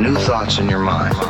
New thoughts in your mind.